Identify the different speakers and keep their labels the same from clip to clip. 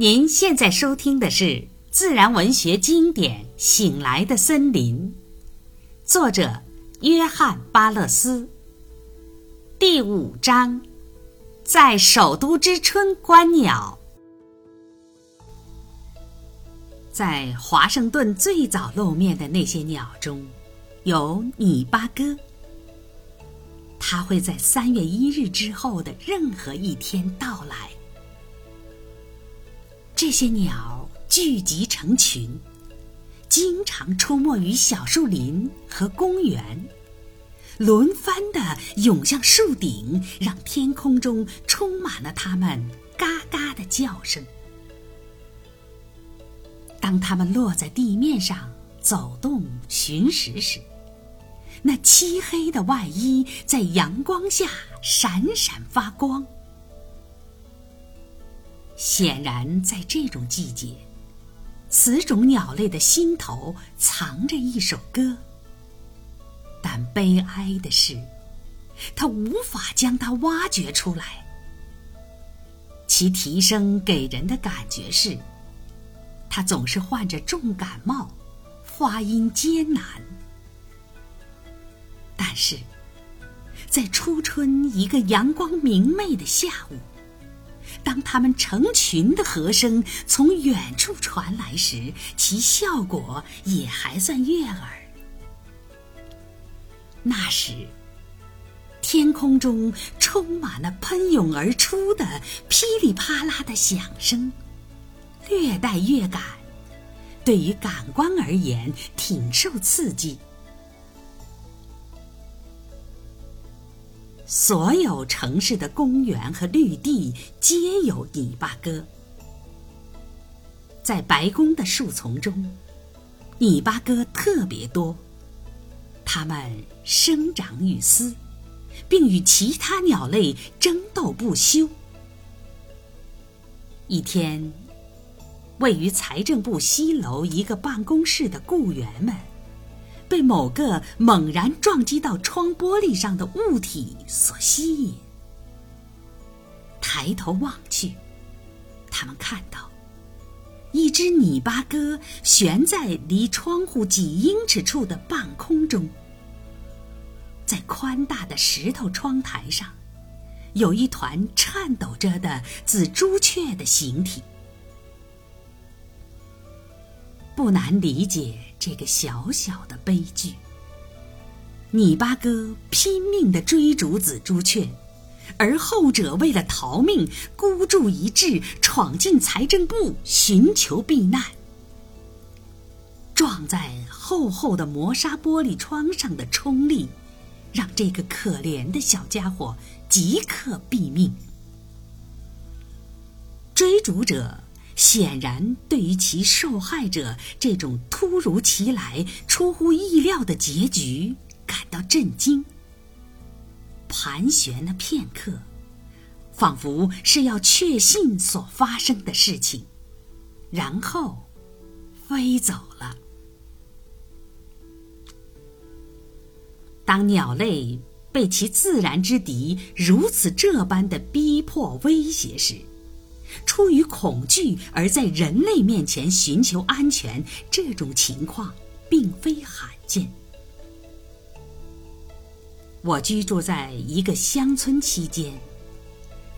Speaker 1: 您现在收听的是自然文学经典《醒来的森林》，作者约翰·巴勒斯。第五章，在首都之春观鸟。在华盛顿最早露面的那些鸟中，有拟巴哥。它会在三月一日之后的任何一天到来。这些鸟聚集成群，经常出没于小树林和公园，轮番的涌向树顶，让天空中充满了它们嘎嘎的叫声。当它们落在地面上走动寻食时，那漆黑的外衣在阳光下闪闪发光。显然，在这种季节，此种鸟类的心头藏着一首歌。但悲哀的是，它无法将它挖掘出来。其啼声给人的感觉是，它总是患着重感冒，发音艰难。但是，在初春一个阳光明媚的下午。当它们成群的和声从远处传来时，其效果也还算悦耳。那时，天空中充满了喷涌而出的噼里啪啦的响声，略带乐感，对于感官而言挺受刺激。所有城市的公园和绿地皆有泥巴哥。在白宫的树丛中，泥巴哥特别多。它们生长于丝，并与其他鸟类争斗不休。一天，位于财政部西楼一个办公室的雇员们。被某个猛然撞击到窗玻璃上的物体所吸引，抬头望去，他们看到一只泥巴哥悬在离窗户几英尺处的半空中，在宽大的石头窗台上，有一团颤抖着的紫朱雀的形体。不难理解这个小小的悲剧。拟巴哥拼命地追逐紫朱雀，而后者为了逃命，孤注一掷，闯进财政部寻求避难。撞在厚厚的磨砂玻璃窗上的冲力，让这个可怜的小家伙即刻毙命。追逐者。显然，对于其受害者这种突如其来、出乎意料的结局感到震惊，盘旋了片刻，仿佛是要确信所发生的事情，然后飞走了。当鸟类被其自然之敌如此这般的逼迫威胁时，出于恐惧而在人类面前寻求安全，这种情况并非罕见。我居住在一个乡村期间，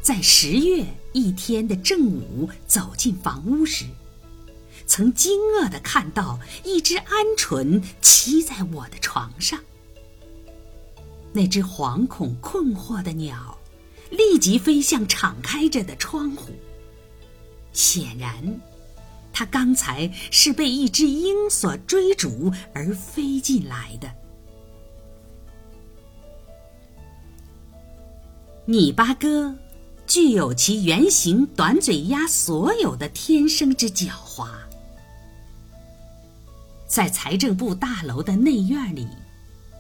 Speaker 1: 在十月一天的正午走进房屋时，曾惊愕地看到一只鹌鹑栖在我的床上。那只惶恐困惑的鸟，立即飞向敞开着的窗户。显然，他刚才是被一只鹰所追逐而飞进来的。泥巴哥具有其圆形短嘴鸭所有的天生之狡猾。在财政部大楼的内院里，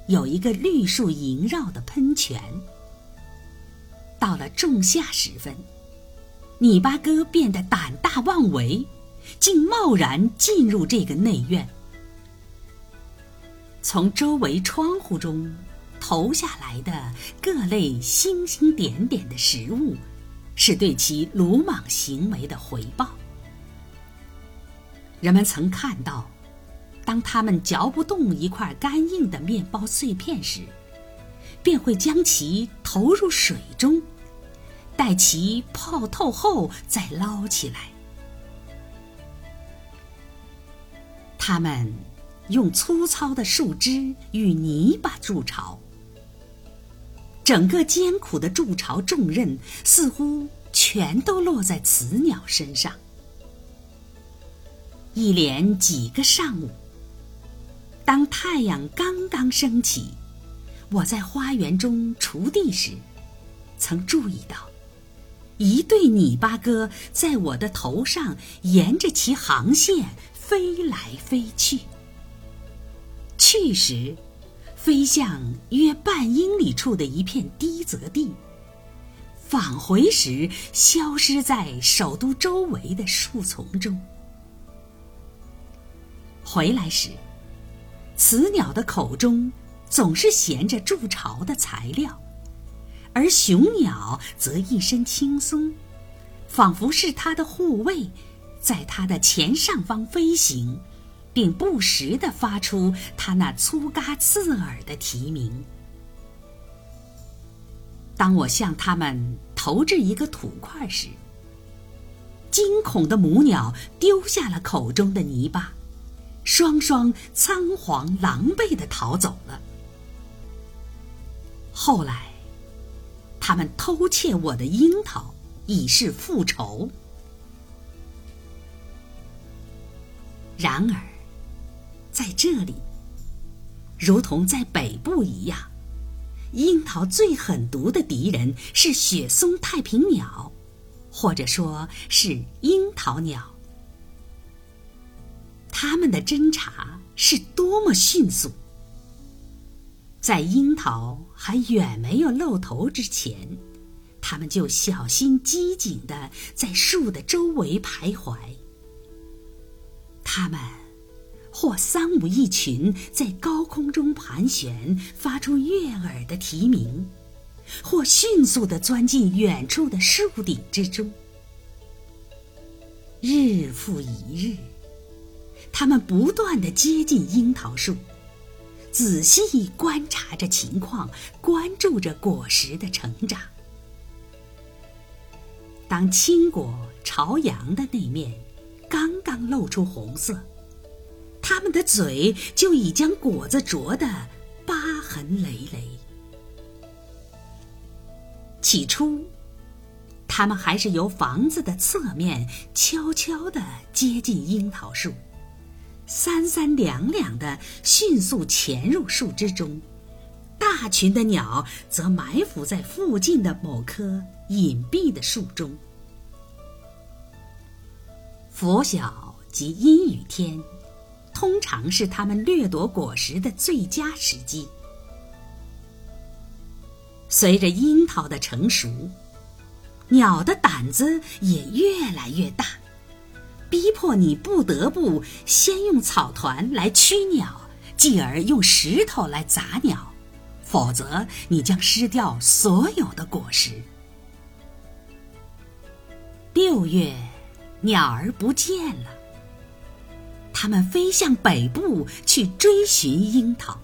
Speaker 1: 有一个绿树萦绕的喷泉。到了仲夏时分。泥巴哥变得胆大妄为，竟贸然进入这个内院。从周围窗户中投下来的各类星星点点的食物，是对其鲁莽行为的回报。人们曾看到，当他们嚼不动一块干硬的面包碎片时，便会将其投入水中，待其泡透后再捞起来。他们用粗糙的树枝与泥巴筑巢，整个艰苦的筑巢重任似乎全都落在雌鸟身上。一连几个上午，当太阳刚刚升起，我在花园中锄地时，曾注意到一对泥巴哥在我的头上沿着其航线飞来飞去。去时，飞向约半英里处的一片低泽地；返回时，消失在首都周围的树丛中。回来时，雌鸟的口中总是衔着筑巢的材料，而雄鸟则一身轻松，仿佛是它的护卫，在它的前上方飞行，并不时地发出它那粗嘎刺耳的啼鸣。当我向它们投掷一个土块时，惊恐的母鸟丢下了口中的泥巴。双双仓皇狼狈地逃走了。后来，他们偷窃我的樱桃，以示复仇。然而，在这里，如同在北部一样，樱桃最狠毒的敌人是雪松太平鸟，或者说是樱桃鸟。他们的侦查是多么迅速！在樱桃还远没有露头之前，他们就小心机警地在树的周围徘徊。他们或三五一群在高空中盘旋，发出悦耳的啼鸣；或迅速地钻进远处的树顶之中。日复一日。他们不断地接近樱桃树，仔细观察着情况，关注着果实的成长。当青果朝阳的那面刚刚露出红色，他们的嘴就已将果子啄得疤痕累累。起初，他们还是由房子的侧面悄悄地接近樱桃树。三三两两的迅速潜入树枝中，大群的鸟则埋伏在附近的某棵隐蔽的树中。拂晓及阴雨天，通常是它们掠夺果实的最佳时机。随着樱桃的成熟，鸟的胆子也越来越大。逼迫你不得不先用草团来驱鸟，继而用石头来砸鸟，否则你将失掉所有的果实。六月，鸟儿不见了，它们飞向北部去追寻樱桃。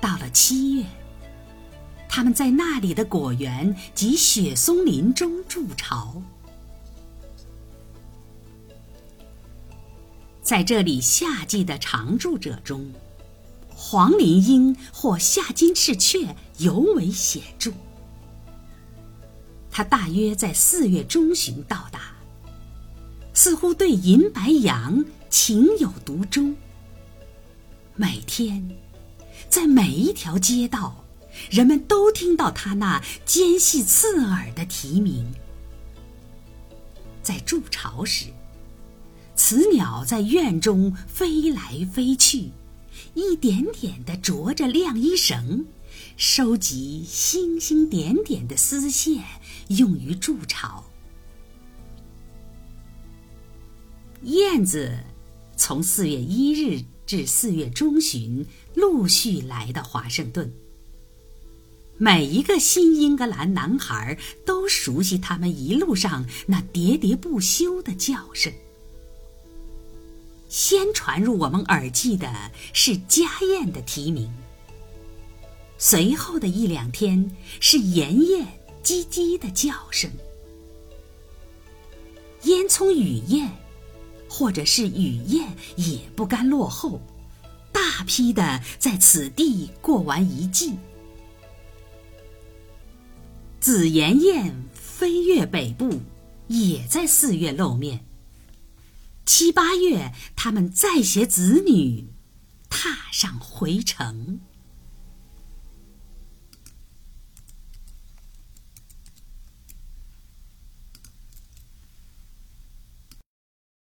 Speaker 1: 到了七月，它们在那里的果园及雪松林中筑巢。在这里夏季的常住者中，黄林鹰或夏金翅雀尤为显著。它大约在四月中旬到达，似乎对银白杨情有独钟。每天，在每一条街道，人们都听到它那尖细刺耳的啼鸣。在筑巢时。雌鸟在院中飞来飞去，一点点地啄着晾衣绳，收集星星点点的丝线，用于筑巢。燕子从四月一日至四月中旬陆续来到华盛顿。每一个新英格兰男孩都熟悉他们一路上那喋喋不休的叫声。先传入我们耳际的是家燕的啼鸣。随后的一两天是盐燕唧唧的叫声。烟囱雨燕，或者是雨燕，也不甘落后，大批的在此地过完一季。紫岩燕飞越北部，也在四月露面。七八月，他们再携子女，踏上回程。